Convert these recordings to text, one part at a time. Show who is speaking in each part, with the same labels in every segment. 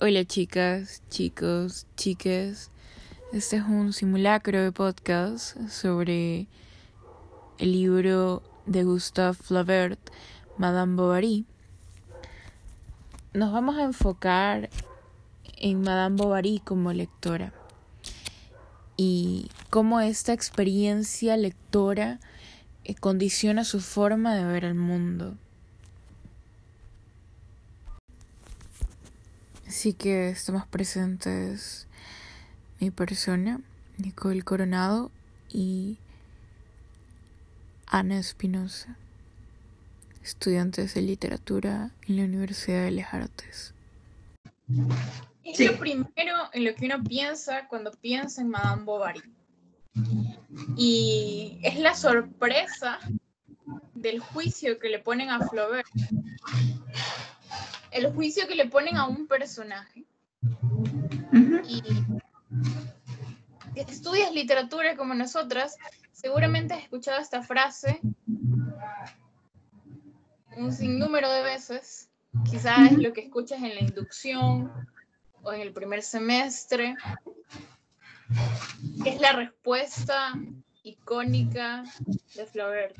Speaker 1: Hola chicas, chicos, chiques. Este es un simulacro de podcast sobre el libro de Gustave Flaubert, Madame Bovary. Nos vamos a enfocar en Madame Bovary como lectora y cómo esta experiencia lectora eh, condiciona su forma de ver el mundo. Así que estamos presentes mi persona, Nicole Coronado y Ana Espinosa, estudiantes de literatura en la Universidad de Les Artes.
Speaker 2: Es lo primero en lo que uno piensa cuando piensa en Madame Bovary. Y es la sorpresa del juicio que le ponen a Flaubert el juicio que le ponen a un personaje. Y estudias literatura como nosotras, seguramente has escuchado esta frase un sinnúmero de veces. Quizás es lo que escuchas en la inducción o en el primer semestre. Es la respuesta icónica de Flaubert.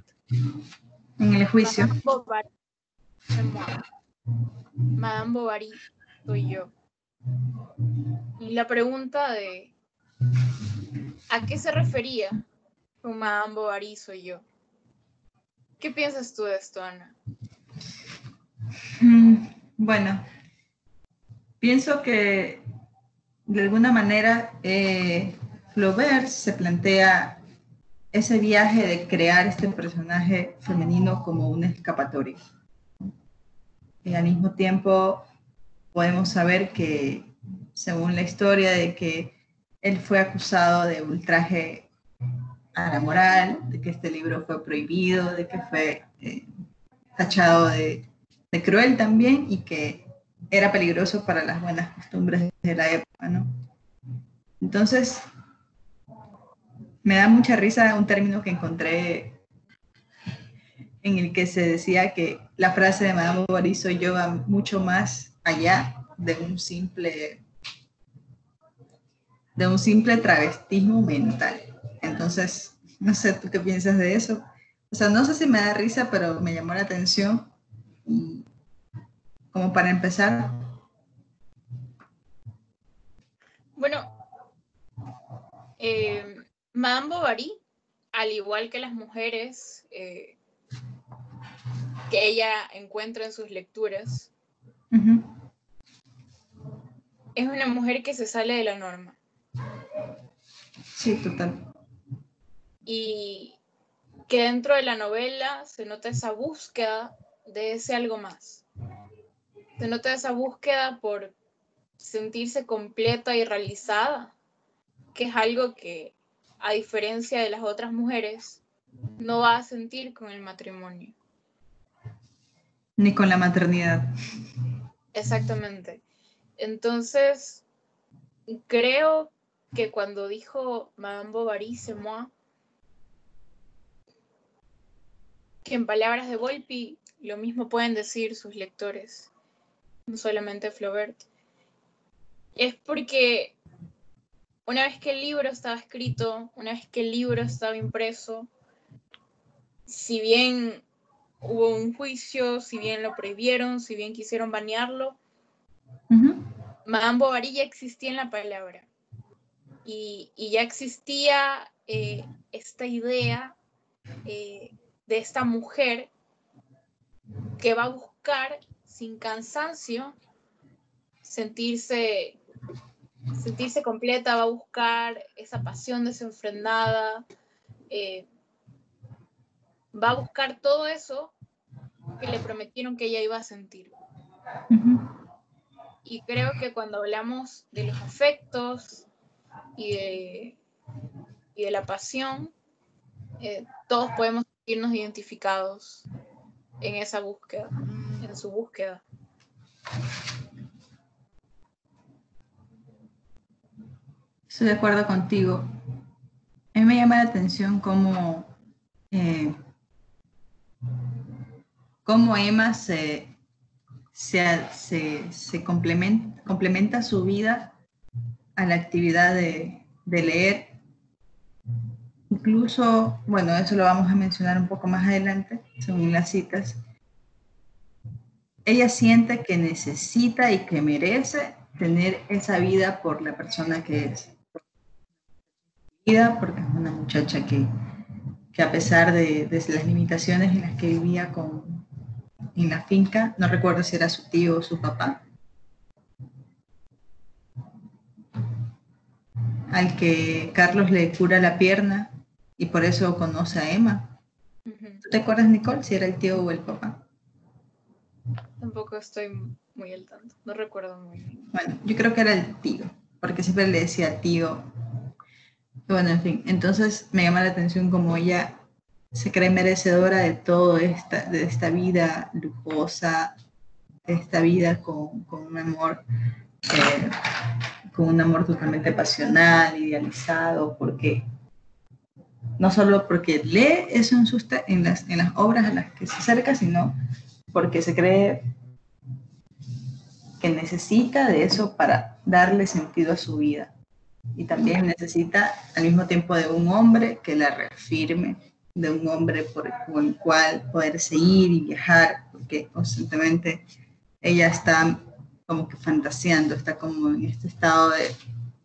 Speaker 3: En el juicio.
Speaker 2: Madame Bovary soy yo. Y la pregunta de ¿a qué se refería con Madame Bovary soy yo? ¿Qué piensas tú de esto, Ana?
Speaker 3: Mm, bueno, pienso que de alguna manera eh, Flaubert se plantea ese viaje de crear este personaje femenino como una escapatoria y al mismo tiempo podemos saber que, según la historia, de que él fue acusado de ultraje a la moral, de que este libro fue prohibido, de que fue eh, tachado de, de, cruel también y que era peligroso para las buenas costumbres de la época, ¿no? Entonces, me da mucha risa un término que encontré en el que se decía que la frase de Madame Bovary soy yo va mucho más allá de un simple de un simple travestismo mental. Entonces, no sé, ¿tú qué piensas de eso? O sea, no sé si me da risa, pero me llamó la atención. como para empezar.
Speaker 2: Bueno, eh, Madame Bovary, al igual que las mujeres, eh, que ella encuentra en sus lecturas. Es una mujer que se sale de la norma.
Speaker 3: Sí, total.
Speaker 2: Y que dentro de la novela se nota esa búsqueda de ese algo más. Se nota esa búsqueda por sentirse completa y realizada, que es algo que, a diferencia de las otras mujeres, no va a sentir con el matrimonio.
Speaker 3: Ni con la maternidad.
Speaker 2: Exactamente. Entonces, creo que cuando dijo Madame Bovary, moi, que en palabras de Volpi lo mismo pueden decir sus lectores, no solamente Flaubert, es porque una vez que el libro estaba escrito, una vez que el libro estaba impreso, si bien hubo un juicio, si bien lo prohibieron, si bien quisieron banearlo. Madame Bovary ya existía en la palabra y, ya existía eh, esta idea eh, de esta mujer que va a buscar sin cansancio sentirse, sentirse completa, va a buscar esa pasión desenfrenada, eh, va a buscar todo eso que le prometieron que ella iba a sentir. Y creo que cuando hablamos de los afectos y de, y de la pasión, eh, todos podemos sentirnos identificados en esa búsqueda, en su búsqueda.
Speaker 3: Estoy de acuerdo contigo. A mí me llama la atención cómo eh, cómo Emma se, se, se, complementa, su vida a la actividad de, de leer. Incluso, bueno, eso lo vamos a mencionar un poco más adelante, según las citas. Ella siente que necesita y que merece tener esa vida por la persona que es. Porque es una muchacha que, que a pesar de, de, las limitaciones en las que vivía con, en la finca, no recuerdo si era su tío o su papá, al que Carlos le cura la pierna y por eso conoce a Emma. ¿Tú te acuerdas, Nicole, si era el tío o el papá?
Speaker 2: Tampoco estoy muy al tanto, no recuerdo muy bien.
Speaker 3: Bueno, yo creo que era el tío, porque siempre le decía tío. Bueno, en fin, entonces me llama la atención como ella se cree merecedora de todo esta, de esta vida lujosa, esta vida con, con un amor, eh, con un amor totalmente pasional, idealizado, porque no solo porque lee eso en, sus, en, las, en las obras a las que se acerca, sino porque se cree que necesita de eso para darle sentido a su vida. Y también necesita al mismo tiempo de un hombre que la reafirme, de un hombre por el cual poder seguir y viajar, porque constantemente ella está como que fantaseando, está como en este estado de,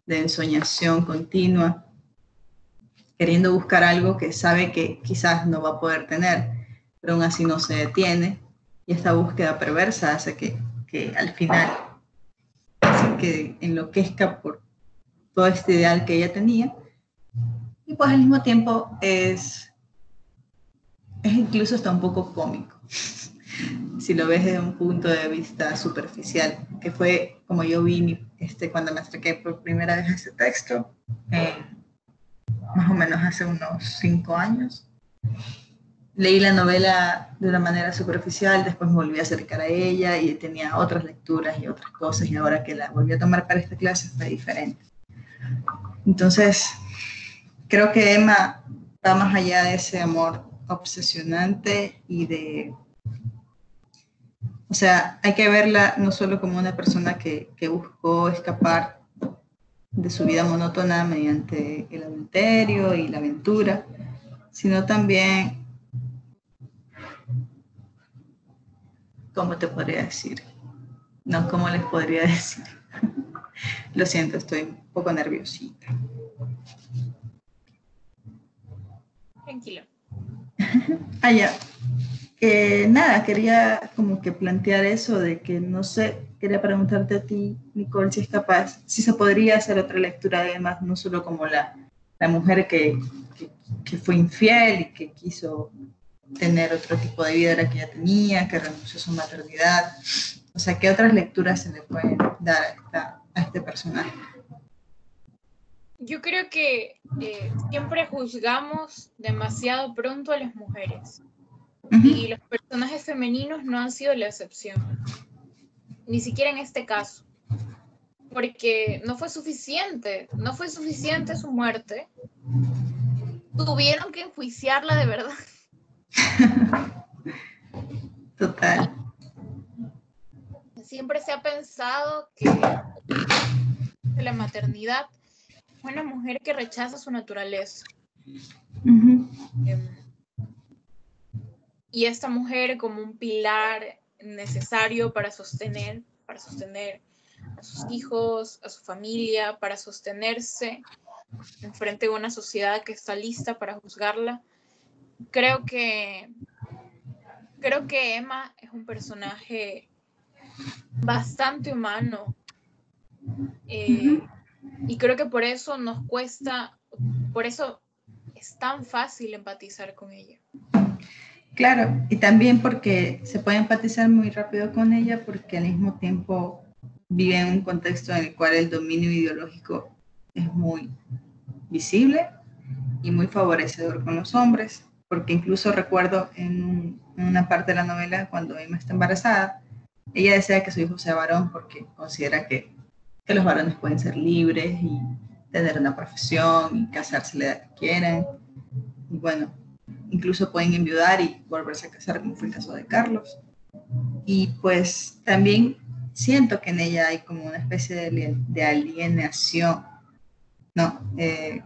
Speaker 3: de ensoñación continua, queriendo buscar algo que sabe que quizás no va a poder tener, pero aún así no se detiene y esta búsqueda perversa hace que, que al final hace que enloquezca por todo este ideal que ella tenía. Y pues al mismo tiempo es, es incluso hasta un poco cómico, si lo ves desde un punto de vista superficial, que fue como yo vi este, cuando me acerqué por primera vez a este texto, eh, más o menos hace unos cinco años leí la novela de una manera superficial, después me volví a acercar a ella y tenía otras lecturas y otras cosas y ahora que la volví a tomar para esta clase fue diferente. Entonces, creo que Emma va más allá de ese amor obsesionante y de... O sea, hay que verla no solo como una persona que, que buscó escapar de su vida monótona mediante el adulterio y la aventura, sino también ¿cómo te podría decir? No, ¿cómo les podría decir? Lo siento, estoy un poco nerviosita.
Speaker 2: Tranquilo.
Speaker 3: ah, ya. nada, quería como que plantear eso de que no sé, quería preguntarte a ti, Nicole, si es capaz, si se podría hacer otra lectura además, no solo como la, la mujer que, que, que, fue infiel y que quiso tener otro tipo de vida de la que ya tenía, que renunció a su maternidad. O sea, ¿qué otras lecturas se le pueden dar a, este personaje?
Speaker 2: Yo creo que eh, siempre juzgamos demasiado pronto a las mujeres. Y los personajes femeninos no han sido la excepción. Ni siquiera en este caso. Porque no fue suficiente. No fue suficiente su muerte. Tuvieron que enjuiciarla de verdad.
Speaker 3: Total.
Speaker 2: Siempre se ha pensado que la maternidad una mujer que rechaza su naturaleza. Em, y esta mujer como un pilar necesario para sostener, para sostener a sus hijos, a su familia, para sostenerse en frente de una sociedad que está lista para juzgarla, creo que creo que Emma es un personaje bastante humano. Eh, y creo que por eso nos cuesta, por eso es tan fácil empatizar con ella.
Speaker 3: Claro, y también porque se puede empatizar muy rápido con ella porque al mismo tiempo vive en un contexto en el cual el dominio ideológico es muy visible y muy favorecedor con los hombres porque incluso recuerdo en, una parte de la novela, cuando Emma está embarazada, ella desea que su hijo sea varón porque considera que, que los varones pueden ser libres y tener una profesión y casarse la edad que quieran. Y bueno, incluso pueden enviudar y volverse a casar, como fue el caso de Carlos. y pues también siento que en ella hay como una especie de, alienación, ¿no? Eh,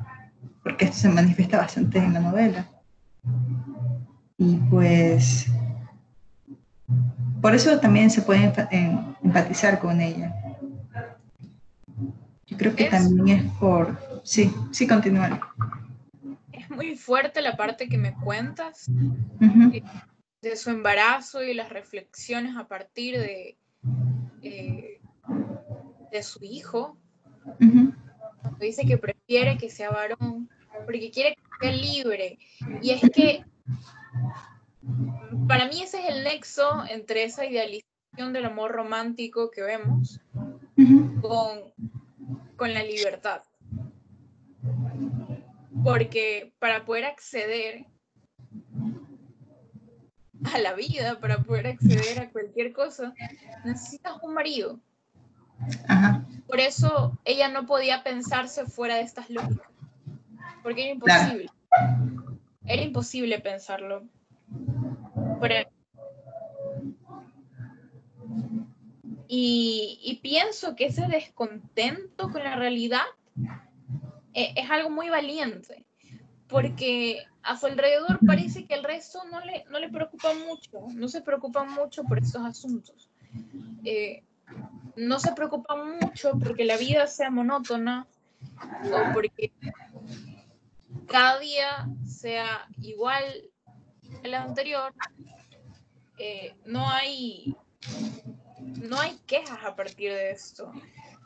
Speaker 3: porque esto se manifiesta bastante en la novela. Y pues por eso también se puede empatizar con ella. Creo que también es por... Sí, sí, continuar.
Speaker 2: Es muy fuerte la parte que me cuentas de su embarazo y las reflexiones a partir de, eh, de su hijo. Dice que prefiere que sea varón porque quiere que sea libre. Y es que para mí ese es el nexo entre esa idealización del amor romántico que vemos con, con la libertad. Porque para poder acceder a la vida, para poder acceder a cualquier cosa, necesitas un marido. Por eso ella no podía pensarse fuera de estas lógicas, porque era imposible. Era imposible pensarlo. Y, pienso que ese descontento con la realidad eh, es algo muy valiente, porque a su alrededor parece que el resto no le, no le preocupa mucho, no se preocupa mucho por estos asuntos. Eh, no se preocupa mucho porque la vida sea monótona o porque cada día sea igual al anterior. Eh, no hay no hay quejas a partir de esto.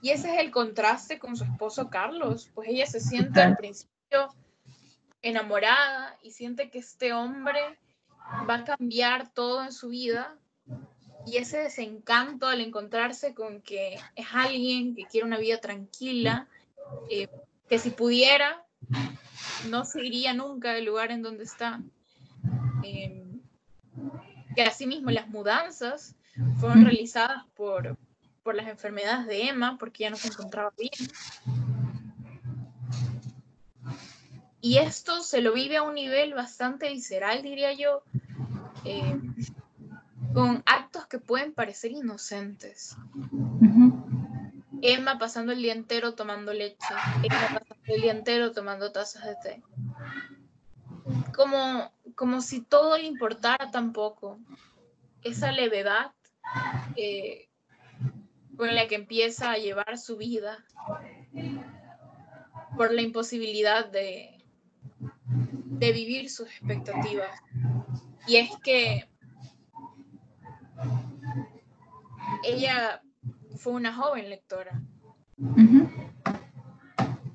Speaker 2: Y ese es el contraste con su esposo Carlos, pues ella se siente al principio enamorada y siente que este hombre va a cambiar todo en su vida y ese desencanto al encontrarse con que es alguien que quiere una vida tranquila, eh, que si pudiera no se iría nunca del lugar en donde está. Eh, que asimismo las mudanzas fueron realizadas por, por las enfermedades de Emma, porque ya no se encontraba bien. Y esto se lo vive a un nivel bastante visceral, diría yo, eh, con actos que pueden parecer inocentes. Emma pasando el día entero tomando leche, Emma pasando el día entero tomando tazas de té. Como, como si todo le importara tampoco. Esa levedad eh, con la que empieza a llevar su vida por la imposibilidad de, de vivir sus expectativas. Y es que ella fue una joven lectora.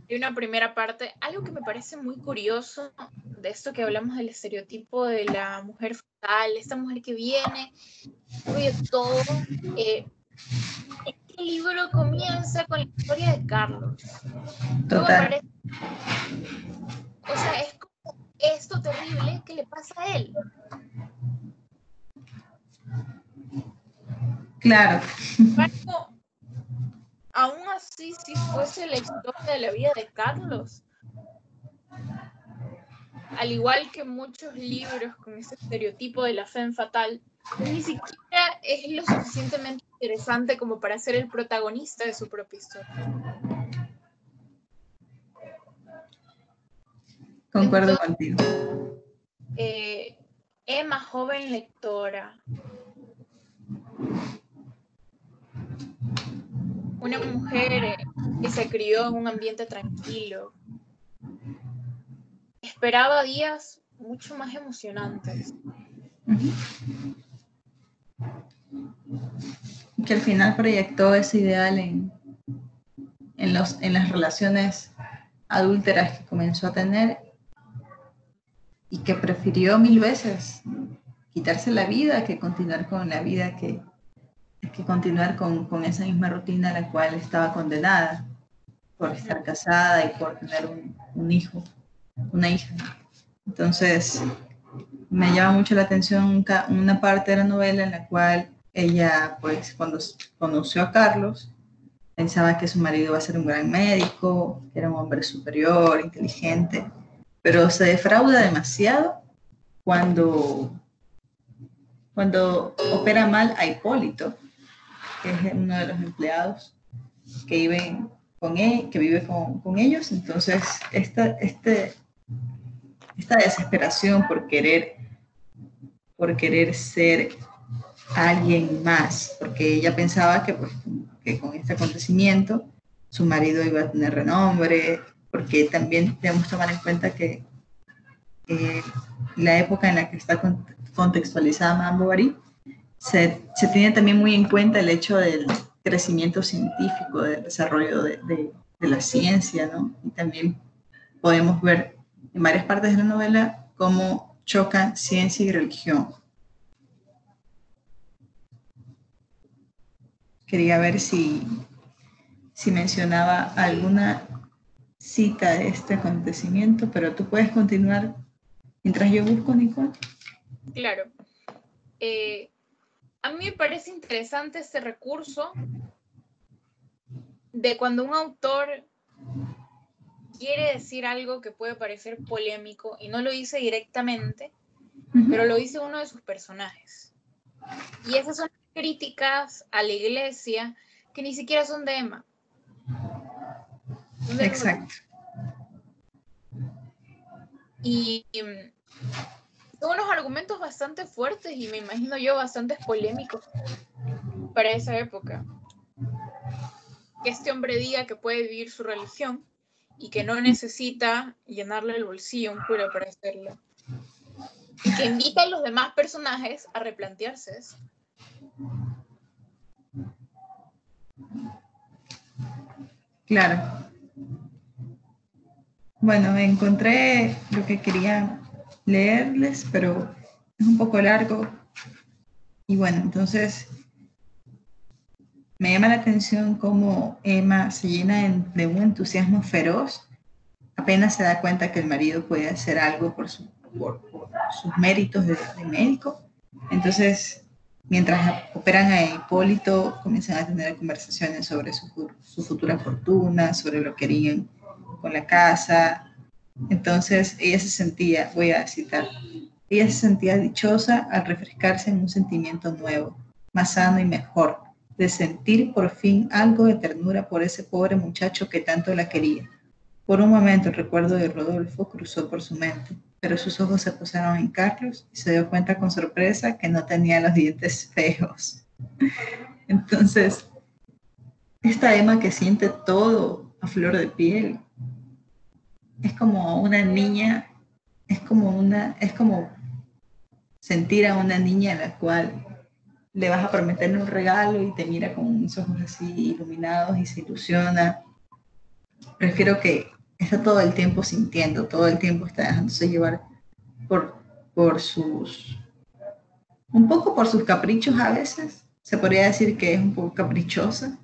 Speaker 2: Y una primera parte, algo que me parece muy curioso de esto que hablamos del estereotipo de la mujer fatal, esta mujer que viene, oye todo. Eh, este libro comienza con la historia de Carlos. Total. o sea, es esto terrible que le pasa a él.
Speaker 3: Claro.
Speaker 2: aún así, si fuese la historia de la vida de Carlos, al igual que muchos libros con ese estereotipo de la fe fatal, ni siquiera es lo suficientemente interesante como para ser el protagonista de su propia historia.
Speaker 3: Concuerdo contigo.
Speaker 2: Eh, Emma, joven lectora. Una mujer eh, que se crió en un ambiente tranquilo. Esperaba días mucho más emocionantes.
Speaker 3: Que al final proyectó ese ideal en, en, los, en las relaciones adúlteras que comenzó a tener y que prefirió mil veces quitarse la vida que continuar con la vida que, que continuar con, con, esa misma rutina a la cual estaba condenada por estar casada y por tener un, un hijo, una hija. Entonces, me llama mucho la atención una parte de la novela en la cual ella, pues, cuando conoció a Carlos, pensaba que su marido iba a ser un gran médico, que era un hombre superior, inteligente, pero se defrauda demasiado cuando cuando opera mal a Hipólito, que es uno de los empleados que viven con él, que vive con, con ellos. Entonces, esta, este, esta desesperación por querer, por querer ser alguien más, porque ella pensaba que, pues, que con este acontecimiento su marido iba a tener renombre, porque también debemos tomar en cuenta que la época en la que está contextualizada Madame Bovary, se, se, tiene también muy en cuenta el hecho del crecimiento científico, del desarrollo de, de, de la ciencia, ¿no? Y también podemos ver en varias partes de la novela cómo chocan ciencia y religión. Quería ver si, si mencionaba alguna cita de este acontecimiento, pero tú puedes continuar mientras yo busco, Nicole.
Speaker 2: Claro. Eh, a mí me parece interesante este recurso de cuando un autor quiere decir algo que puede parecer polémico y no lo dice directamente, pero lo dice uno de sus personajes. Y esas son críticas a la iglesia que ni siquiera son de Emma.
Speaker 3: Exacto.
Speaker 2: Y, y mm, son unos argumentos bastante fuertes y me imagino yo bastante polémicos para esa época. Que este hombre diga que puede vivir su religión y que no necesita llenarle el bolsillo a un cura para hacerlo. Y que invita a los demás personajes a replantearse eso.
Speaker 3: Claro. Bueno, encontré lo que quería leerles, pero es un poco largo. Y bueno, entonces me llama la atención cómo Emma se llena de un entusiasmo feroz, apenas se da cuenta que el marido puede hacer algo por, sus méritos de, médico. Entonces, mientras operan a Hipólito, comienzan a tener conversaciones sobre su, su futura fortuna, sobre lo que harían con la casa. Entonces, ella se sentía, voy a citar, ella se sentía dichosa al refrescarse en un sentimiento nuevo, más sano y mejor, de sentir por fin algo de ternura por ese pobre muchacho que tanto la quería. Por un momento el recuerdo de Rodolfo cruzó por su mente, pero sus ojos se posaron en Carlos y se dio cuenta con sorpresa que no tenía los dientes feos. Entonces, esta Emma que siente todo a flor de piel, es como una niña, es como una, es como sentir a una niña a la cual le vas a prometerle un regalo y te mira con unos ojos así iluminados y se ilusiona. Prefiero que está todo el tiempo sintiendo, todo el tiempo está dejándose llevar por, por sus, un poco por sus caprichos a veces. Se podría decir que es un poco caprichosa,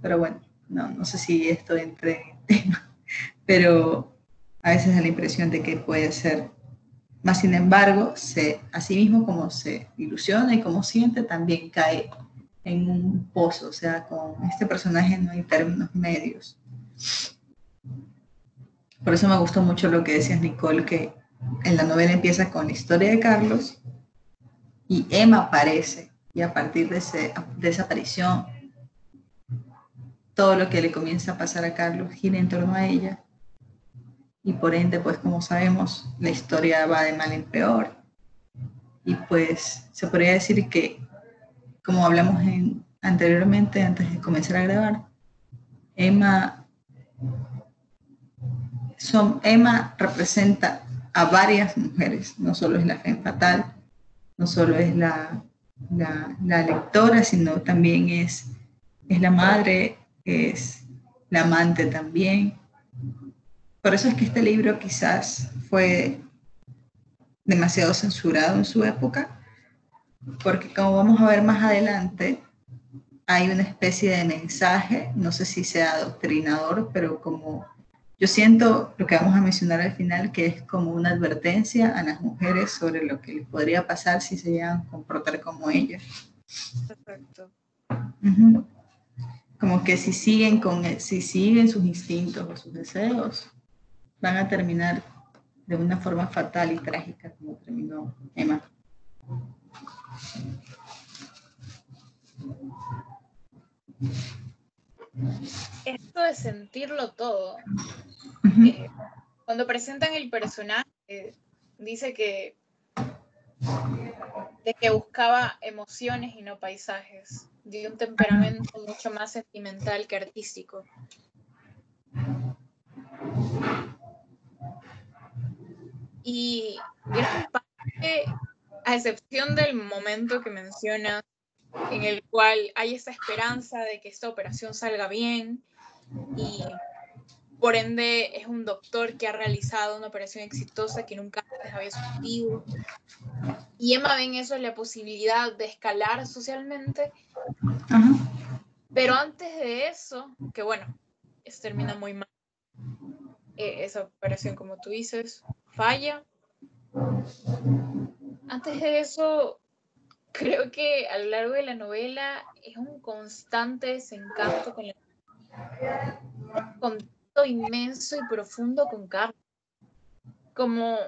Speaker 3: pero bueno, no, no sé si esto entre tema, pero a veces da la impresión de que puede ser más sin embargo, se, así mismo como se ilusiona y como siente, también cae en un pozo, o sea, con este personaje no hay términos medios. Por eso me gustó mucho lo que decías, Nicole, que en la novela empieza con la historia de Carlos y Emma aparece, y a partir de, ese, de esa aparición, todo lo que le comienza a pasar a Carlos gira en torno a ella y por ende, pues como sabemos, la historia va de mal en peor. Y pues se podría decir que, como hablamos en, anteriormente, antes de comenzar a grabar, Emma, son, Emma representa a varias mujeres, no solo es la fe fatal, no solo es la, la, la lectora, sino también es, es la madre, es la amante también, por eso es que este libro quizás fue demasiado censurado en su época, porque como vamos a ver más adelante, hay una especie de mensaje, no sé si sea adoctrinador, pero como yo siento lo que vamos a mencionar al final, que es como una advertencia a las mujeres sobre lo que les podría pasar si se llegan a comportar como ellas. Perfecto. Como que si siguen, con, si siguen sus instintos o sus deseos, van a terminar de una forma fatal y trágica como terminó Emma.
Speaker 2: Esto de sentirlo todo. Eh, cuando presentan el personaje, dice que de que buscaba emociones y no paisajes, de un temperamento mucho más sentimental que artístico. Y gran parte, a excepción del momento que mencionas, en el cual hay esa esperanza de que esta operación salga bien y por ende es un doctor que ha realizado una operación exitosa que nunca antes había sucedido. Y Emma ve en eso la posibilidad de escalar socialmente,
Speaker 3: Ajá.
Speaker 2: pero antes de eso, que bueno, eso termina muy mal. Eh, esa operación, como tú dices, falla. Antes de eso, creo que a lo largo de la novela es un constante desencanto con la contacto inmenso y profundo con Carlos. Como,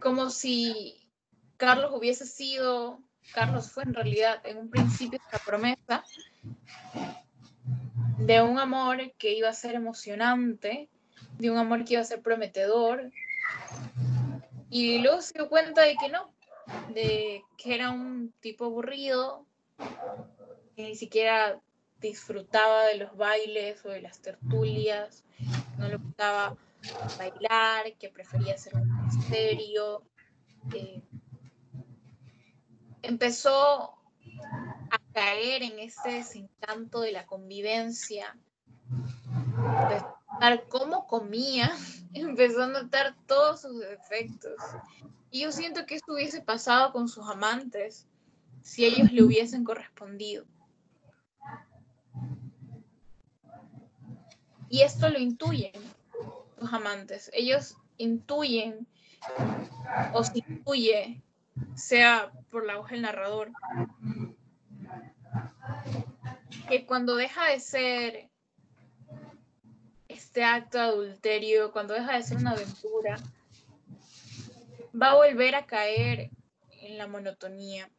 Speaker 2: como si Carlos hubiese sido, Carlos fue en realidad en un principio esta promesa de un amor que iba a ser emocionante, de un amor que iba a ser prometedor, y luego se dio cuenta de que no, de que era un tipo aburrido, que ni siquiera disfrutaba de los bailes o de las tertulias, no le gustaba bailar, que prefería ser un misterio. eh, empezó a caer en ese desencanto de la convivencia, cómo comía, empezó a notar todos sus defectos. Y yo siento que esto hubiese pasado con sus amantes si ellos le hubiesen correspondido. Y esto lo intuyen los amantes. Ellos intuyen o se intuye, sea por la voz del narrador, que cuando deja de ser este acto de adulterio, cuando deja de ser una aventura, va a volver a caer en la monotonía.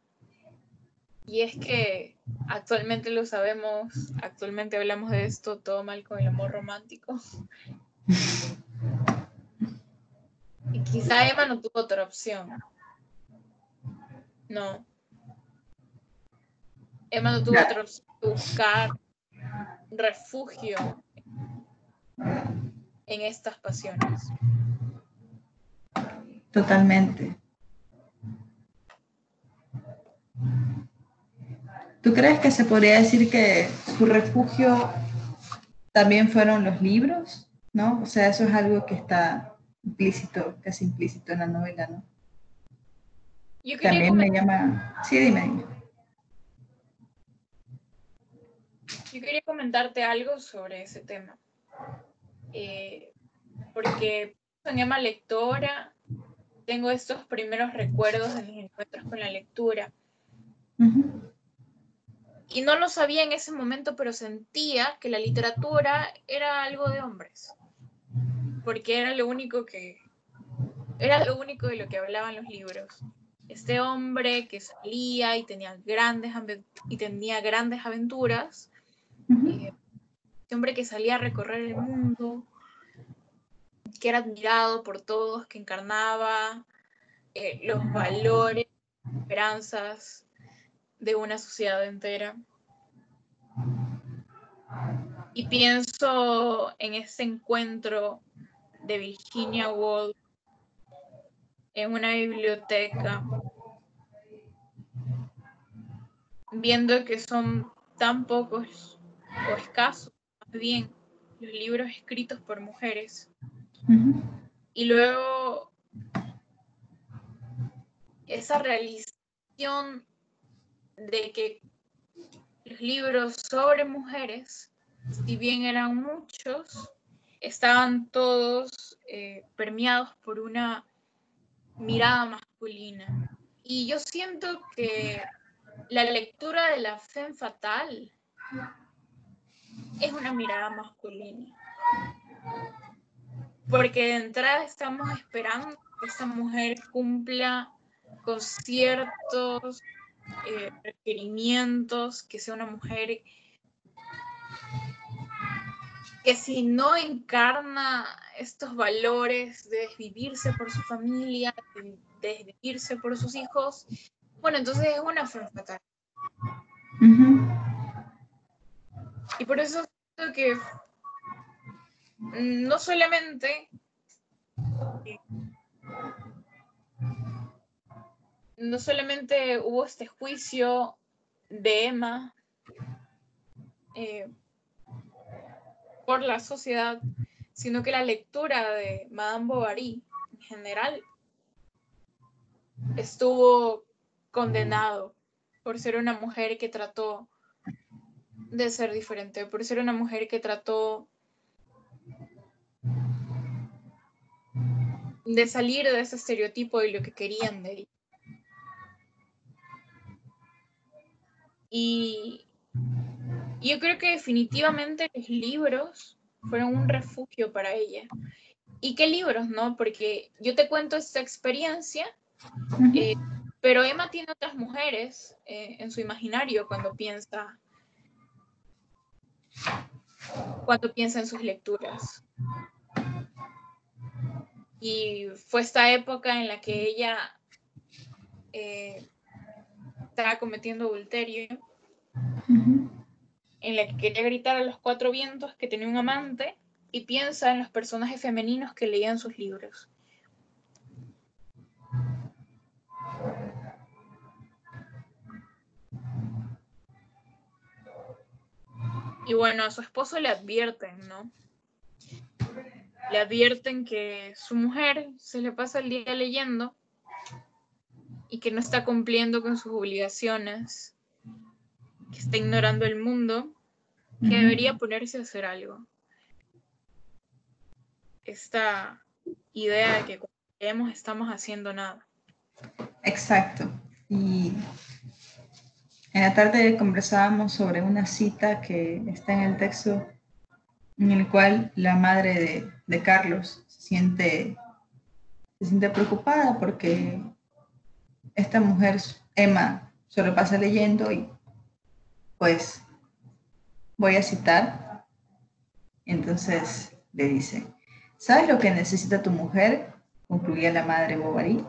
Speaker 2: Y es que actualmente lo sabemos, actualmente hablamos de esto, todo mal con el amor romántico. Y quizá Emma no tuvo otra opción. No. Emma no tuvo otra opción que buscar refugio en estas pasiones.
Speaker 3: Totalmente. ¿Tú crees que se podría decir que su refugio también fueron los libros? ¿No? O sea, eso es algo que está implícito, casi implícito en la novela, ¿no?
Speaker 2: Yo
Speaker 3: También me llama... Sí, dime, dime.
Speaker 2: yo quería comentarte algo sobre ese tema. Eh, porque en Emma lectora tengo estos primeros recuerdos de mis encuentros con la lectura. Y no lo sabía en ese momento, pero sentía que la literatura era algo de hombres. Porque era lo único que. Era lo único de lo que hablaban los libros. Este hombre que salía y tenía grandes, y tenía grandes aventuras. Eh, este hombre que salía a recorrer el mundo, que era admirado por todos, que encarnaba eh, los valores, esperanzas de una sociedad entera. Y pienso en ese encuentro de Virginia Woolf en una biblioteca, viendo que son tan pocos o escasos, bien, los libros escritos por mujeres. Y luego esa realización de que los libros sobre mujeres, si bien eran muchos, estaban todos eh, permeados por una mirada masculina. Y yo siento que la lectura de la fe fatal es una mirada masculina. Porque de entrada estamos esperando que esa mujer cumpla con ciertos eh, requerimientos, que sea una mujer que si no encarna estos valores de desvivirse por su familia, de desvivirse por sus hijos, bueno, entonces es una fatal. Y por eso que no solamente no solamente hubo este juicio de Emma eh, por la sociedad, sino que la lectura de Madame Bovary en general estuvo condenado por ser una mujer que trató de ser diferente, por ser una mujer que trató de salir de ese estereotipo y lo que querían de ella. Y yo creo que definitivamente los libros fueron un refugio para ella. ¿Y qué libros, no? Porque yo te cuento esta experiencia, eh, pero Emma tiene otras mujeres eh, en su imaginario cuando piensa cuando piensa en sus lecturas. Y fue esta época en la que ella eh, estaba cometiendo adulterio, en la que quería gritar a los cuatro vientos que tenía un amante y piensa en los personajes femeninos que leían sus libros. Y bueno, a su esposo le advierten, ¿no? Le advierten que su mujer se le pasa el día leyendo y que no está cumpliendo con sus obligaciones, que está ignorando el mundo, que debería ponerse a hacer algo. Esta idea de que cuando leemos estamos haciendo nada.
Speaker 3: Exacto. Y en la tarde conversábamos sobre una cita que está en el texto en el cual la madre de, Carlos se siente, preocupada porque esta mujer, Emma, solo pasa leyendo y pues voy a citar. Entonces le dice, ¿sabes lo que necesita tu mujer? Concluía la madre Bovary,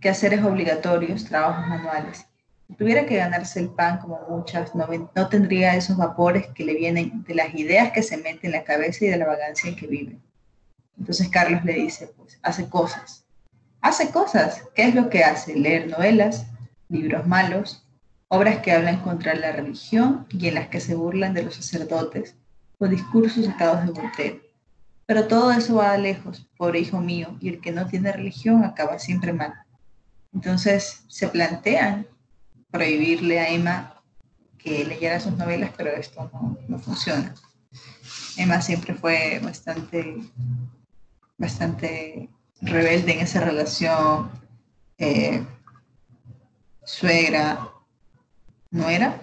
Speaker 3: que hacer obligatorios, trabajos manuales tuviera que ganarse el pan como muchas, no, tendría esos vapores que le vienen de las ideas que se meten en la cabeza y de la vagancia en que vive. Entonces Carlos le dice, pues, hace cosas. Hace cosas. ¿Qué es lo que hace? Leer novelas, libros malos, obras que hablan contra la religión y en las que se burlan de los sacerdotes, o discursos sacados de Voltaire. Pero todo eso va lejos, pobre hijo mío, y el que no tiene religión acaba siempre mal. Entonces se plantean prohibirle a Emma que leyera sus novelas, pero esto no, funciona. Emma siempre fue bastante, bastante rebelde en esa relación eh, suegra, nuera,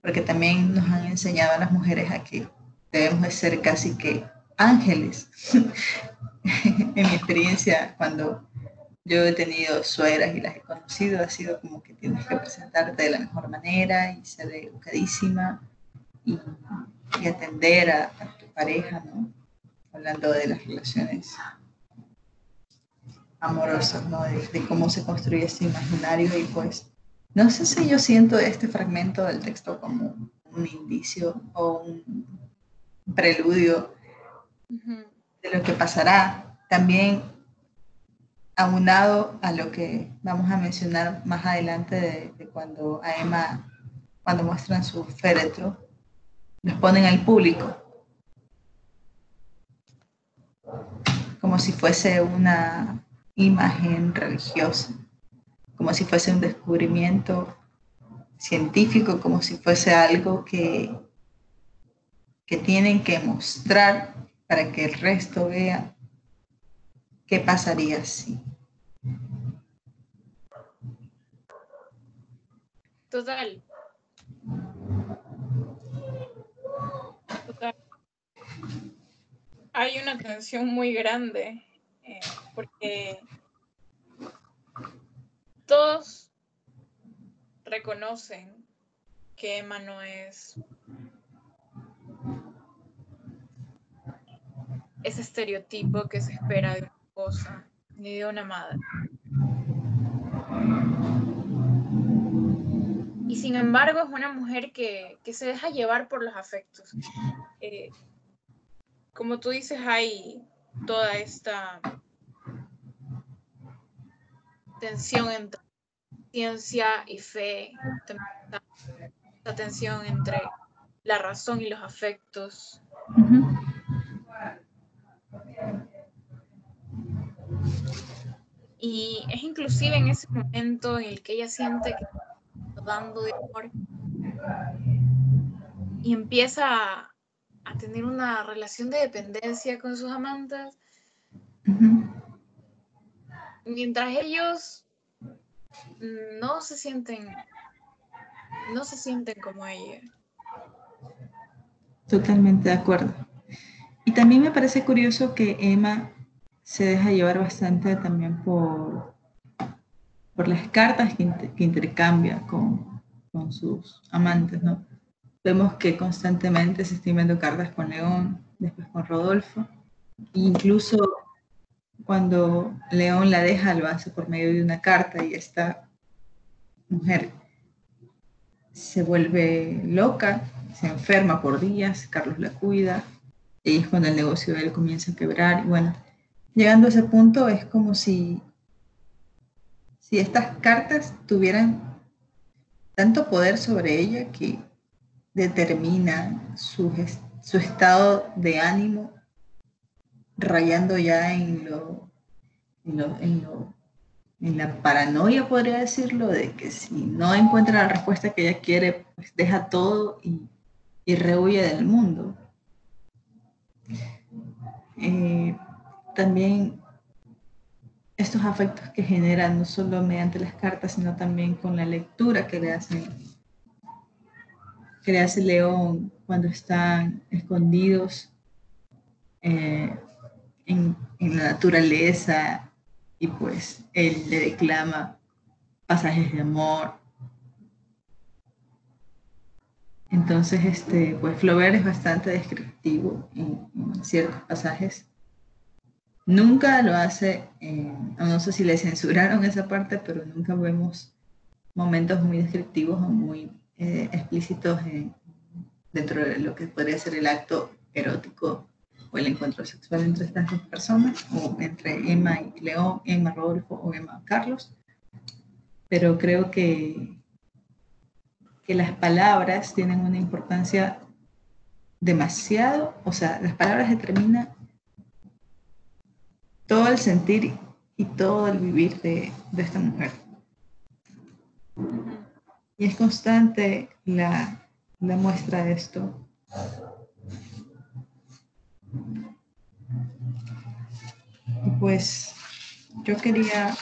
Speaker 3: porque también nos han enseñado a las mujeres a que debemos de ser casi que ángeles. en mi experiencia, cuando yo he tenido suegras y las he conocido, ha sido como que tienes que presentarte de la mejor manera y ser educadísima y, atender a, tu pareja, ¿no? Hablando de las relaciones amorosas, ¿no? De, cómo se construye este imaginario y pues no sé si yo siento este fragmento del texto como un indicio o un preludio de lo que pasará. También aunado a lo que vamos a mencionar más adelante de, cuando a Emma, cuando muestran su féretro, los ponen al público, como si fuese una imagen religiosa, como si fuese un descubrimiento científico, como si fuese algo que, que tienen que mostrar para que el resto vea ¿Qué pasaría si?
Speaker 2: Total. Total. Hay una tensión muy grande eh, porque todo todos reconocen que Emma no es ese estereotipo que se espera de esposa ni de una madre. Y sin embargo es una mujer que, se deja llevar por los afectos. Eh, como tú dices, hay toda esta tensión entre ciencia y fe, esta tensión entre la razón y los afectos. Y es inclusive en ese momento en el que ella siente que está dando de amor y empieza a, tener una relación de dependencia con sus amantes. Mientras ellos no se sienten, no se sienten como ella.
Speaker 3: Totalmente de acuerdo. Y también me parece curioso que Emma se deja llevar bastante también por, por las cartas que, intercambia con, sus amantes, ¿no? Vemos que constantemente se está enviando cartas con León, después con Rodolfo, incluso cuando León la deja lo hace por medio de una carta y esta mujer se vuelve loca, se enferma por días, Carlos la cuida, y es cuando el negocio de él comienza a quebrar y bueno, llegando a ese punto es como si, si estas cartas tuvieran tanto poder sobre ella que determina su, su estado de ánimo rayando ya en lo, en en la paranoia, podría decirlo, de que si no encuentra la respuesta que ella quiere, pues deja todo y, y rehuye del mundo. Eh, también estos afectos que generan, no solo mediante las cartas, sino también con la lectura que le hacen, que le hace León cuando están escondidos eh, en, en, la naturaleza y pues él le declama pasajes de amor. Entonces, este, pues Flaubert es bastante descriptivo en, en ciertos pasajes Nunca lo hace, no sé si le censuraron esa parte, pero nunca vemos momentos muy descriptivos o muy eh, explícitos dentro de lo que podría ser el acto erótico o el encuentro sexual entre estas dos personas, o entre Emma y León, Emma Rodolfo o Emma Carlos. Pero creo que, que las palabras tienen una importancia demasiado, o sea, las palabras determinan todo el sentir y todo el vivir de, esta mujer. Y es constante la, muestra de esto. Y pues yo quería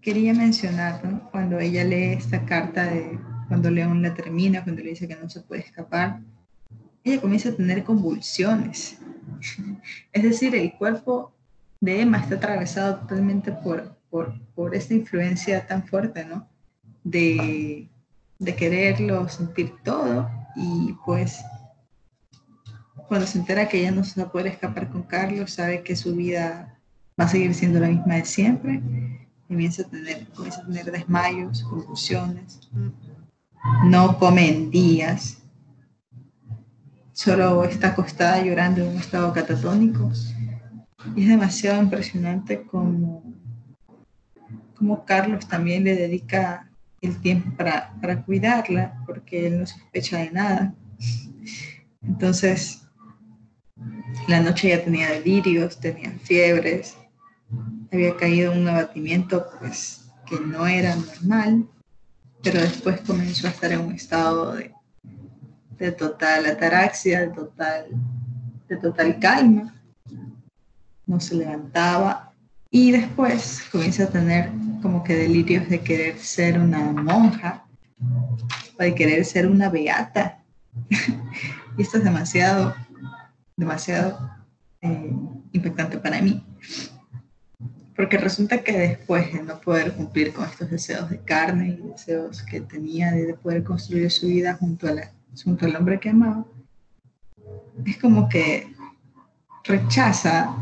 Speaker 3: quería mencionar cuando ella lee esta carta de cuando León la termina, cuando le dice que no se puede escapar, ella comienza a tener convulsiones. Es decir, el cuerpo de Emma está atravesado totalmente por, por, esta influencia tan fuerte, ¿no? De, de quererlo sentir todo y pues cuando se entera que ella no se va a poder escapar con Carlos, sabe que su vida va a seguir siendo la misma de siempre, comienza a tener, comienza a tener desmayos, convulsiones, no come en días, solo está acostada llorando en un estado catatónico. Y es demasiado impresionante como, como Carlos también le dedica el tiempo para, para cuidarla, porque él no sospecha de nada. Entonces, la noche ya tenía delirios, tenía fiebres, había caído en un abatimiento pues, que no era normal, pero después comenzó a estar en un estado de de total ataraxia, de total, de total calma. No se levantaba y después comienza a tener como que delirios de querer ser una monja o de querer ser una beata. y esto es demasiado, demasiado eh, impactante para mí. porque resulta que después de no poder cumplir con estos deseos de carne y deseos que tenía de poder construir su vida junto, a la, junto al hombre que amaba, es como que rechaza,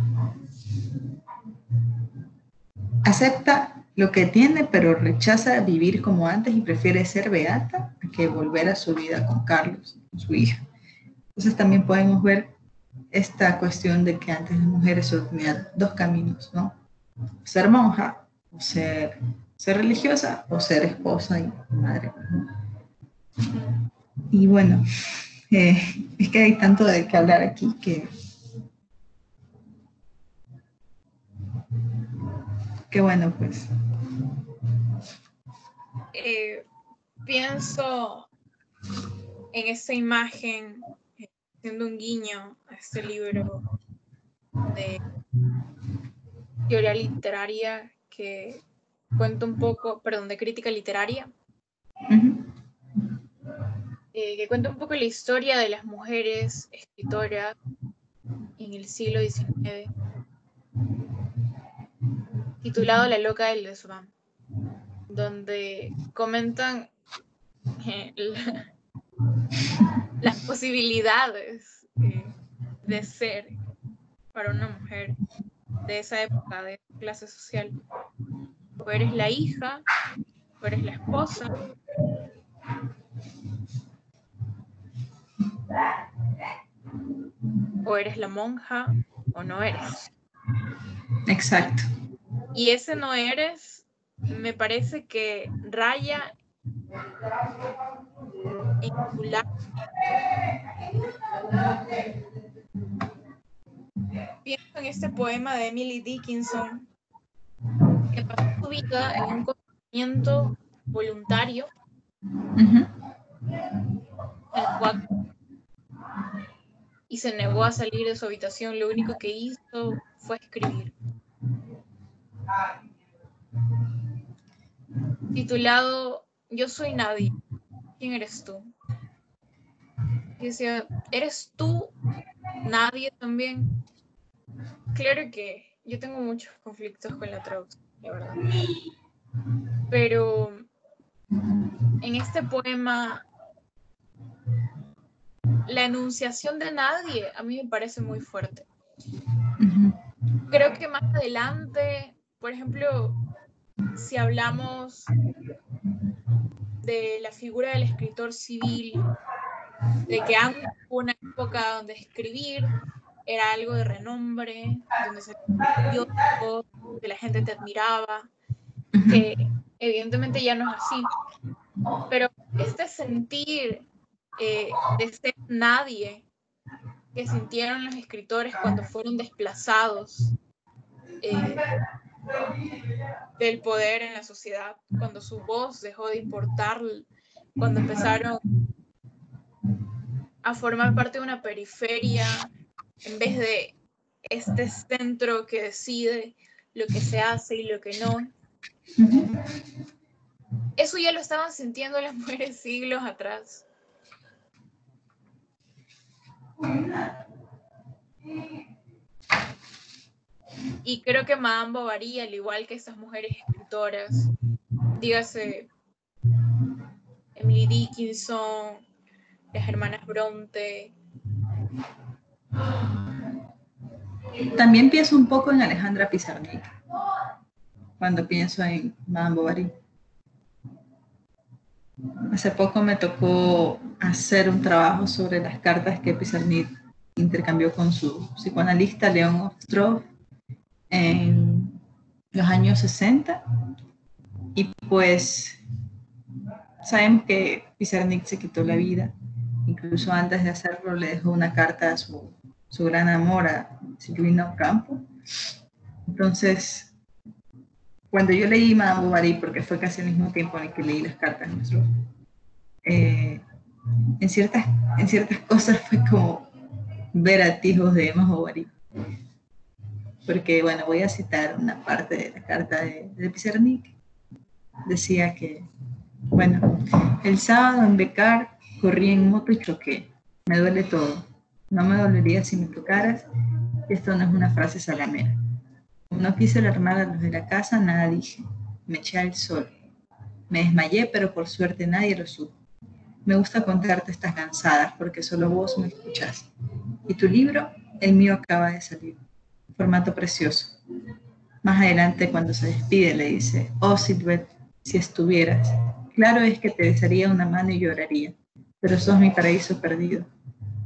Speaker 3: acepta lo que tiene, pero rechaza vivir como antes y prefiere ser beata que volver a su vida con Carlos, su hija. Entonces también podemos ver esta cuestión de que antes las mujeres solo tenían dos caminos, ¿no? Ser monja o ser, ser religiosa o ser esposa y madre. Y bueno, eh, es que hay tanto de qué hablar aquí que Qué bueno, pues.
Speaker 2: Eh, pienso en esa imagen, haciendo un guiño a este libro de teoría literaria que cuenta un poco, perdón, de crítica literaria, que cuenta un poco la historia de las mujeres escritoras en el siglo XIX titulado La loca del desván, donde comentan eh, las posibilidades eh, de ser para una mujer de esa época, de clase social. O eres la hija, o eres la esposa, o eres la monja, o no eres.
Speaker 3: Exacto.
Speaker 2: Y ese no eres, me parece que raya en Pienso en este poema de Emily Dickinson, que pasó su vida en un conocimiento voluntario, y se negó a salir de su habitación. Lo único que hizo fue escribir. Titulado Yo soy nadie. ¿Quién eres tú? Decía, ¿eres tú nadie también? Claro que yo tengo muchos conflictos con la traducción, la verdad. Pero en este poema, la enunciación de nadie a mí me parece muy fuerte. Creo que más adelante por ejemplo, si hablamos de la figura del escritor civil, de que antes hubo una época donde escribir era algo de renombre, donde se que la gente te admiraba, que evidentemente ya no es así. Pero este sentir eh, de ser nadie que sintieron los escritores cuando fueron desplazados eh, del poder en la sociedad, cuando su voz dejó de importar, cuando empezaron a formar parte de una periferia en vez de este centro que decide lo que se hace y lo que no. Eso ya lo estaban sintiendo las mujeres siglos atrás. Y creo que Madame Bovary, al igual que estas mujeres escritoras, dígase Emily Dickinson, las hermanas Bronte.
Speaker 3: También pienso un poco en Alejandra Pizarnik, cuando pienso en Madame Bovary. Hace poco me tocó hacer un trabajo sobre las cartas que Pizarnik intercambió con su psicoanalista León Ostrov en los años 60 y pues sabemos que Pizarnik se quitó la vida. Incluso antes de hacerlo le dejó una carta a su, su gran amor, a Silvino Campo. Entonces, cuando yo leí Madame Bovary, porque fue casi al mismo tiempo en el que leí las cartas nuestros, eh, en, ciertas, en ciertas cosas fue como ver a tijos de Emma Bovary porque, bueno, voy a citar una parte de la carta de, de. Decía que, bueno, el sábado en Becar corrí en moto y choqué. Me duele todo. No me dolería si me tocaras. Esto no es una frase salamera. No quise alarmar a los de la casa, nada dije. Me eché al sol. Me desmayé, pero por suerte nadie lo supo. Me gusta contarte estas cansadas porque solo vos me escuchás. ¿Y tu libro? El mío acaba de salir. Formato precioso. Más adelante, cuando se despide, le dice, oh Silvet, si estuvieras, claro es que te besaría una mano y lloraría, pero sos mi paraíso perdido.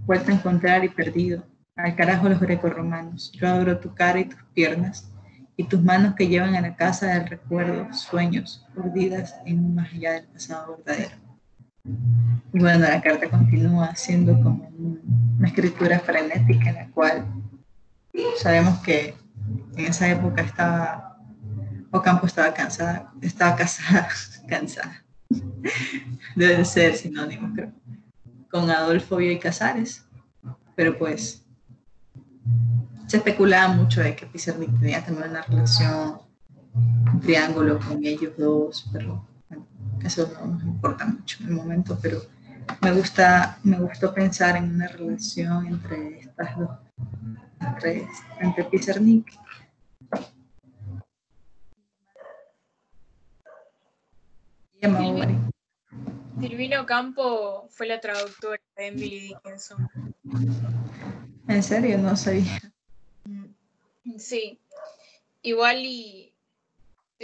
Speaker 3: Vuelta a encontrar y perdido. Al carajo los grecorromanos. Yo abro tu cara y tus piernas y tus manos que llevan a la casa del recuerdo, sueños, perdidas en un más allá del pasado verdadero. Y bueno, la carta continúa siendo como una escritura frenética en la cual sabemos que en esa época estaba, Ocampo estaba cansada, estaba casada, cansada. Deben ser sinónimos, creo. Con Adolfo y Casares. Pero pues se especulaba mucho de que Pizarnik tenía también una relación, triángulo con ellos dos, pero eso no nos importa mucho en el momento, pero me gusta, me gustó pensar en una relación entre estas dos, entre, entre Pizarnik y Emma Bovary.
Speaker 2: Silvino Campo fue la traductora de Emily Dickinson.
Speaker 3: ¿En serio? No sabía.
Speaker 2: Sí, igual y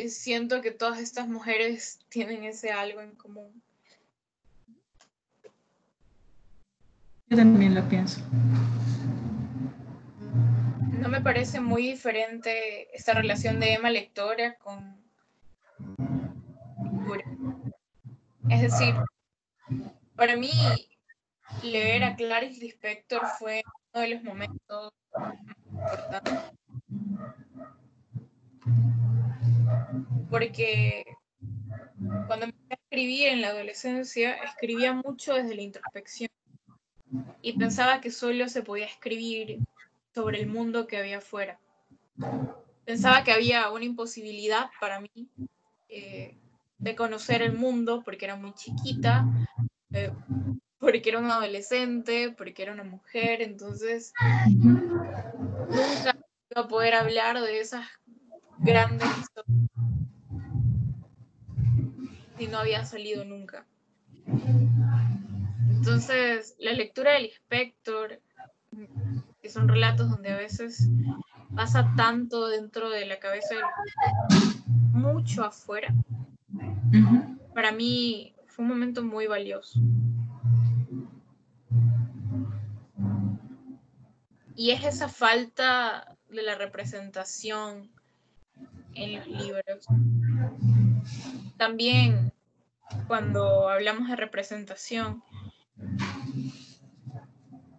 Speaker 2: siento que todas estas mujeres tienen ese algo en común.
Speaker 3: Yo también lo pienso.
Speaker 2: No me parece muy diferente esta relación de Emma lectora con Es decir, para mí leer a Clarice Lispector fue uno de los momentos más importantes porque cuando empecé a escribir en la adolescencia, escribía mucho desde la introspección y pensaba que solo se podía escribir sobre el mundo que había afuera. Pensaba que había una imposibilidad para mí eh, de conocer el mundo porque era muy chiquita, eh, porque era una adolescente, porque era una mujer, entonces nunca iba a poder hablar de esas grandes historias si no había salido nunca. Entonces, la lectura del inspector, que son relatos donde a veces pasa tanto dentro de la cabeza, mucho afuera, para mí fue un momento muy valioso. Y es esa falta de la representación en los libros. También cuando hablamos de representación,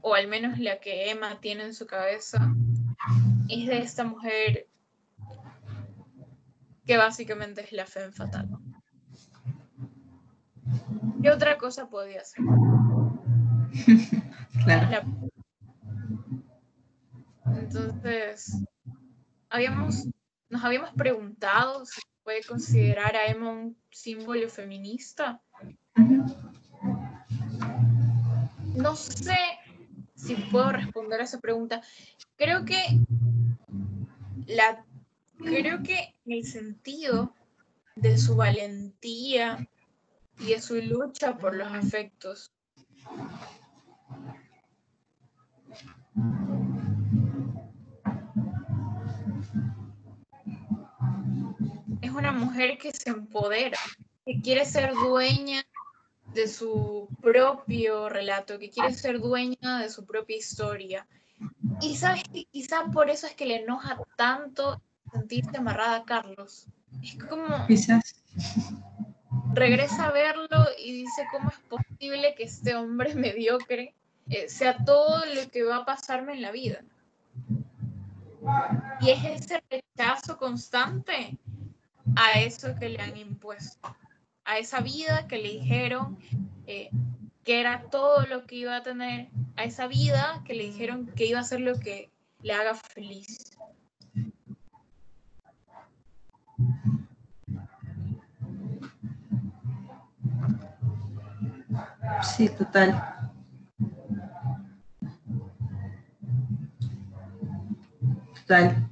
Speaker 2: o al menos la que Emma tiene en su cabeza, es de esta mujer que básicamente es la fe fatal. ¿Qué otra cosa podía ser?
Speaker 3: claro.
Speaker 2: Entonces, habíamos, nos habíamos preguntado si puede considerar a Emma un símbolo feminista. No sé si puedo responder a esa pregunta. Creo que la creo que en el sentido de su valentía y de su lucha por los afectos. Una mujer que se empodera, que quiere ser dueña de su propio relato, que quiere ser dueña de su propia historia. Y sabes que quizá por eso es que le enoja tanto sentirse amarrada a Carlos. Es como...
Speaker 3: Quizás.
Speaker 2: Regresa a verlo y dice, ¿cómo es posible que este hombre mediocre eh, sea todo lo que va a pasarme en la vida? Y es ese rechazo constante a eso que le han impuesto, a esa vida que le dijeron eh, que era todo lo que iba a tener, a esa vida que le dijeron que iba a ser lo que le haga feliz.
Speaker 3: Sí, total. Total.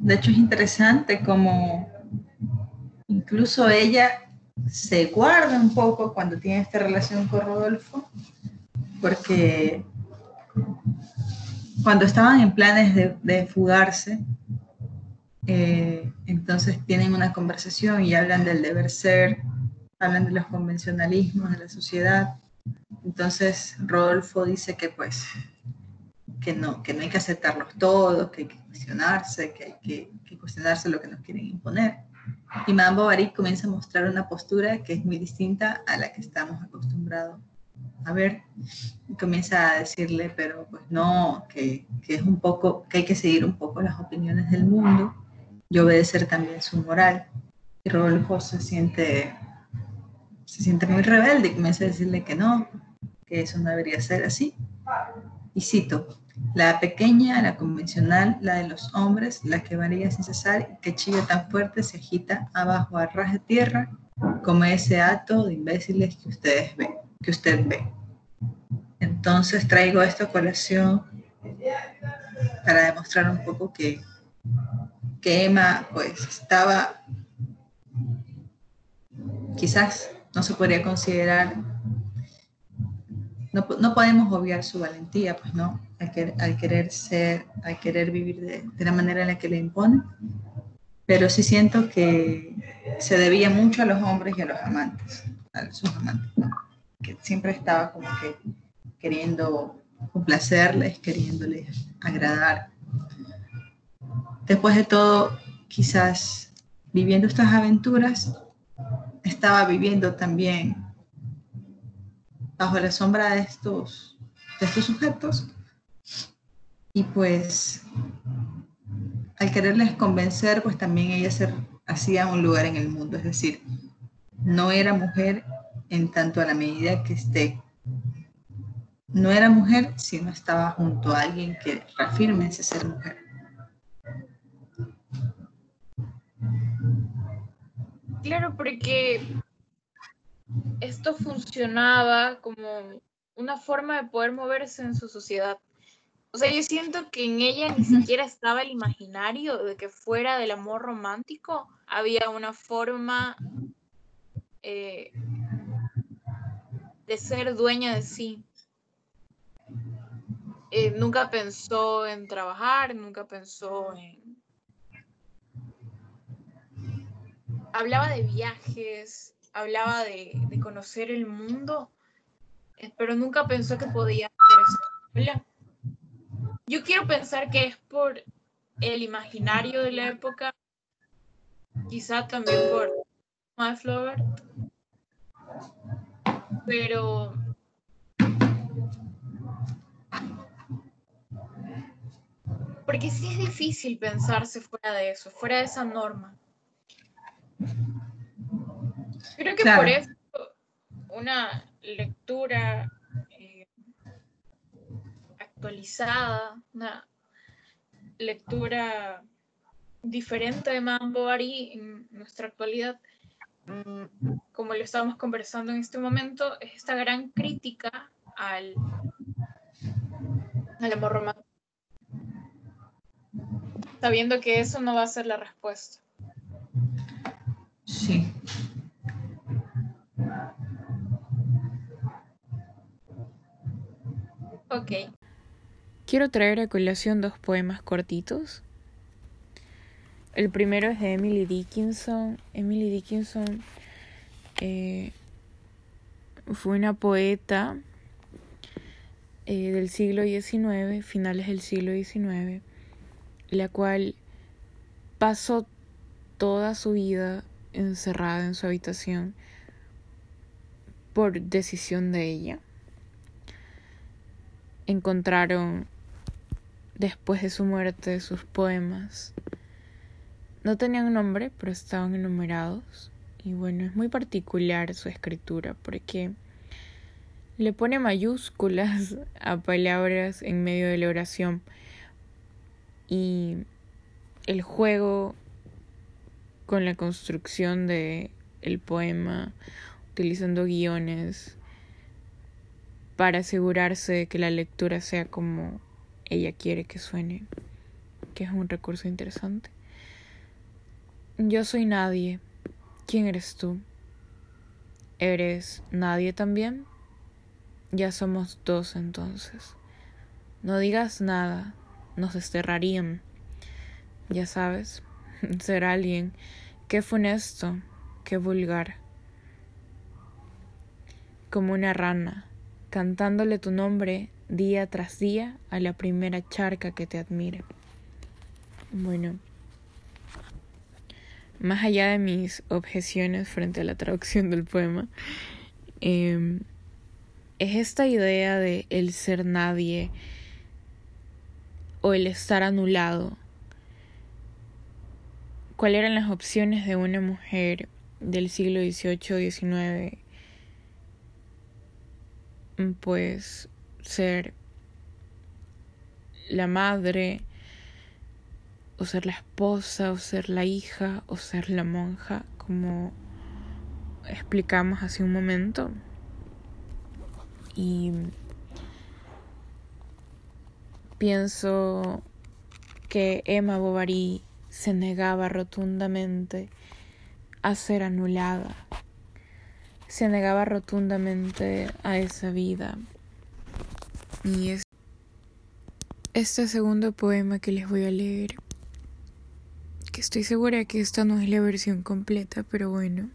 Speaker 3: De hecho es interesante como incluso ella se guarda un poco cuando tiene esta relación con Rodolfo, porque cuando estaban en planes de, fugarse, eh, entonces tienen una conversación y hablan del deber ser, hablan de los convencionalismos de la sociedad. Entonces Rodolfo dice que pues que no, que no hay que aceptarlos todos, que hay que cuestionarse, que hay que, que cuestionarse lo que nos quieren imponer. Y Madame Bovary comienza a mostrar una postura que es muy distinta a la que estamos acostumbrados a ver. Y comienza a decirle, pero pues no, que, que, es un poco, que hay que seguir un poco las opiniones del mundo y obedecer también su moral. Y Rodolfo se siente, se siente muy rebelde y comienza a decirle que no, que eso no debería ser así. Y cito, la pequeña, la convencional, la de los hombres, la que varía sin cesar y que chilla tan fuerte se agita abajo a ras de tierra como ese acto de imbéciles que ustedes ven, que usted ve. Entonces traigo esta colación para demostrar un poco que, que Emma pues estaba quizás no se podría considerar no, no podemos obviar su valentía, pues no, al, querer ser, al querer vivir de, la manera en la que le impone, pero sí siento que se debía mucho a los hombres y a los amantes, a sus amantes, que siempre estaba como que queriendo complacerles, queriéndoles agradar. Después de todo, quizás viviendo estas aventuras, estaba viviendo también bajo la sombra de estos, de estos sujetos y pues al quererles convencer, pues también ella se hacía un lugar en el mundo, es decir, no era mujer en tanto a la medida que esté. No era mujer si no estaba junto a alguien que reafirme ese ser mujer.
Speaker 2: Claro, porque esto funcionaba como una forma de poder moverse en su sociedad. O sea, yo siento que en ella ni siquiera estaba el imaginario de que fuera del amor romántico había una forma eh, de ser dueña de sí. Eh, nunca pensó en trabajar, nunca pensó en... Hablaba de viajes, hablaba de, de conocer el mundo, eh, pero nunca pensó que podía hacer eso. Yo quiero pensar que es por el imaginario de la época, quizá también por My Flower, pero porque sí es difícil pensarse fuera de eso, fuera de esa norma. Creo que por eso una lectura actualizada, una lectura diferente de Mambo Bovary en nuestra actualidad, mm, como lo estábamos conversando en este momento, es esta gran crítica al, al amor romántico. Sabiendo que eso no va a ser la respuesta.
Speaker 3: Sí.
Speaker 2: Ok.
Speaker 1: Quiero traer a colación dos poemas cortitos. El primero es de Emily Dickinson. Emily Dickinson eh, fue una poeta eh, del siglo XIX, finales del siglo XIX, la cual pasó toda su vida encerrada en su habitación por decisión de ella. Encontraron después de su muerte sus poemas. No tenían nombre, pero estaban enumerados. Y bueno, es muy particular su escritura porque le pone mayúsculas a palabras en medio de la oración. Y el juego con la construcción de el poema, utilizando guiones para asegurarse de que la lectura sea como ella quiere que suene, que es un recurso interesante.
Speaker 2: Yo soy nadie. ¿Quién eres tú? ¿Eres nadie también? Ya somos dos entonces. No digas nada, nos desterrarían. Ya sabes, ser alguien. Qué funesto, qué vulgar. Como una rana, cantándole tu nombre día tras día a la primera charca que te admire. Bueno, más allá de mis objeciones frente a la traducción del poema, em, es esta idea de el ser nadie o el estar anulado. ¿Cuáles eran las opciones de una mujer del siglo XVIII XIX? Pues ser la madre, o ser la esposa, o ser la hija, o ser la monja, como explicamos hace un momento. Y pienso que Emma Bovary se negaba rotundamente a ser anulada, se negaba rotundamente a esa vida. Y es este segundo poema que les voy a leer, que estoy segura que esta no es la versión completa, pero bueno,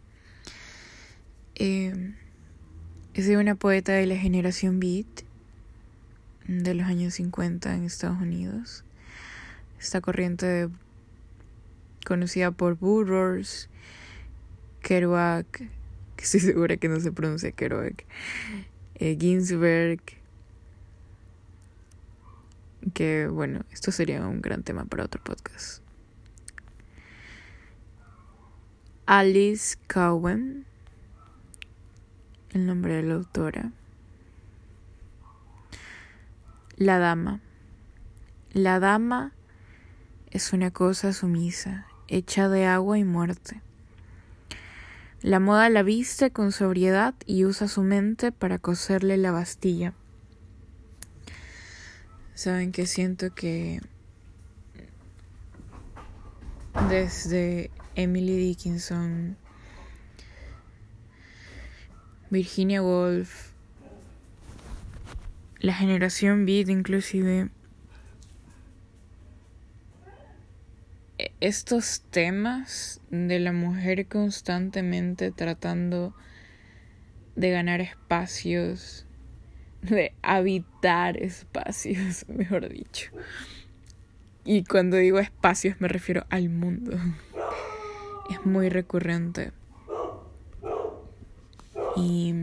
Speaker 2: eh, es de una poeta de la generación Beat de los años 50 en Estados Unidos. Esta corriente conocida por Burroughs, Kerouac, que estoy segura que no se pronuncia Kerouac, eh, Ginsberg, que bueno, esto sería un gran tema para otro podcast. Alice Cowen el nombre de la autora. La dama. La dama es una cosa sumisa, hecha de agua y muerte. La moda la viste con sobriedad y usa su mente para coserle la bastilla. Saben que siento que desde Emily Dickinson Virginia Woolf, la generación Beat inclusive. Estos temas de la mujer constantemente tratando de ganar espacios, de habitar espacios, mejor dicho. Y cuando digo espacios me refiero al mundo. Es muy recurrente. Y,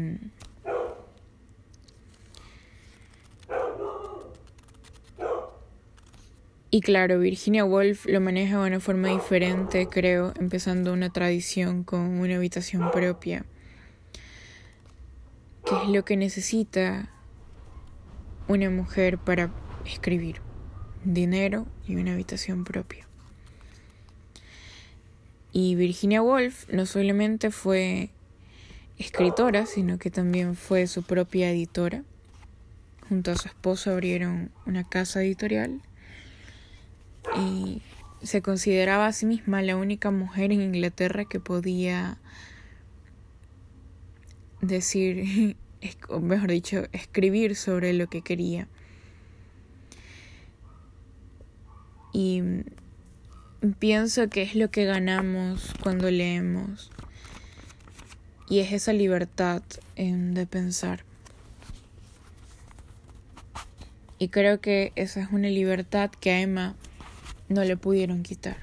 Speaker 2: y claro, Virginia Woolf lo maneja de una forma diferente, creo, empezando una tradición con una habitación propia, que es lo que necesita una mujer para escribir, dinero y una habitación propia. Y Virginia Woolf no solamente fue escritora, sino que también fue su propia editora. Junto a su esposo abrieron una casa editorial y se consideraba a sí misma la única mujer en Inglaterra que podía decir, o mejor dicho, escribir sobre lo que quería. Y pienso que es lo que ganamos cuando leemos y es esa libertad de pensar. Y creo que esa es una libertad que a Emma no le pudieron quitar.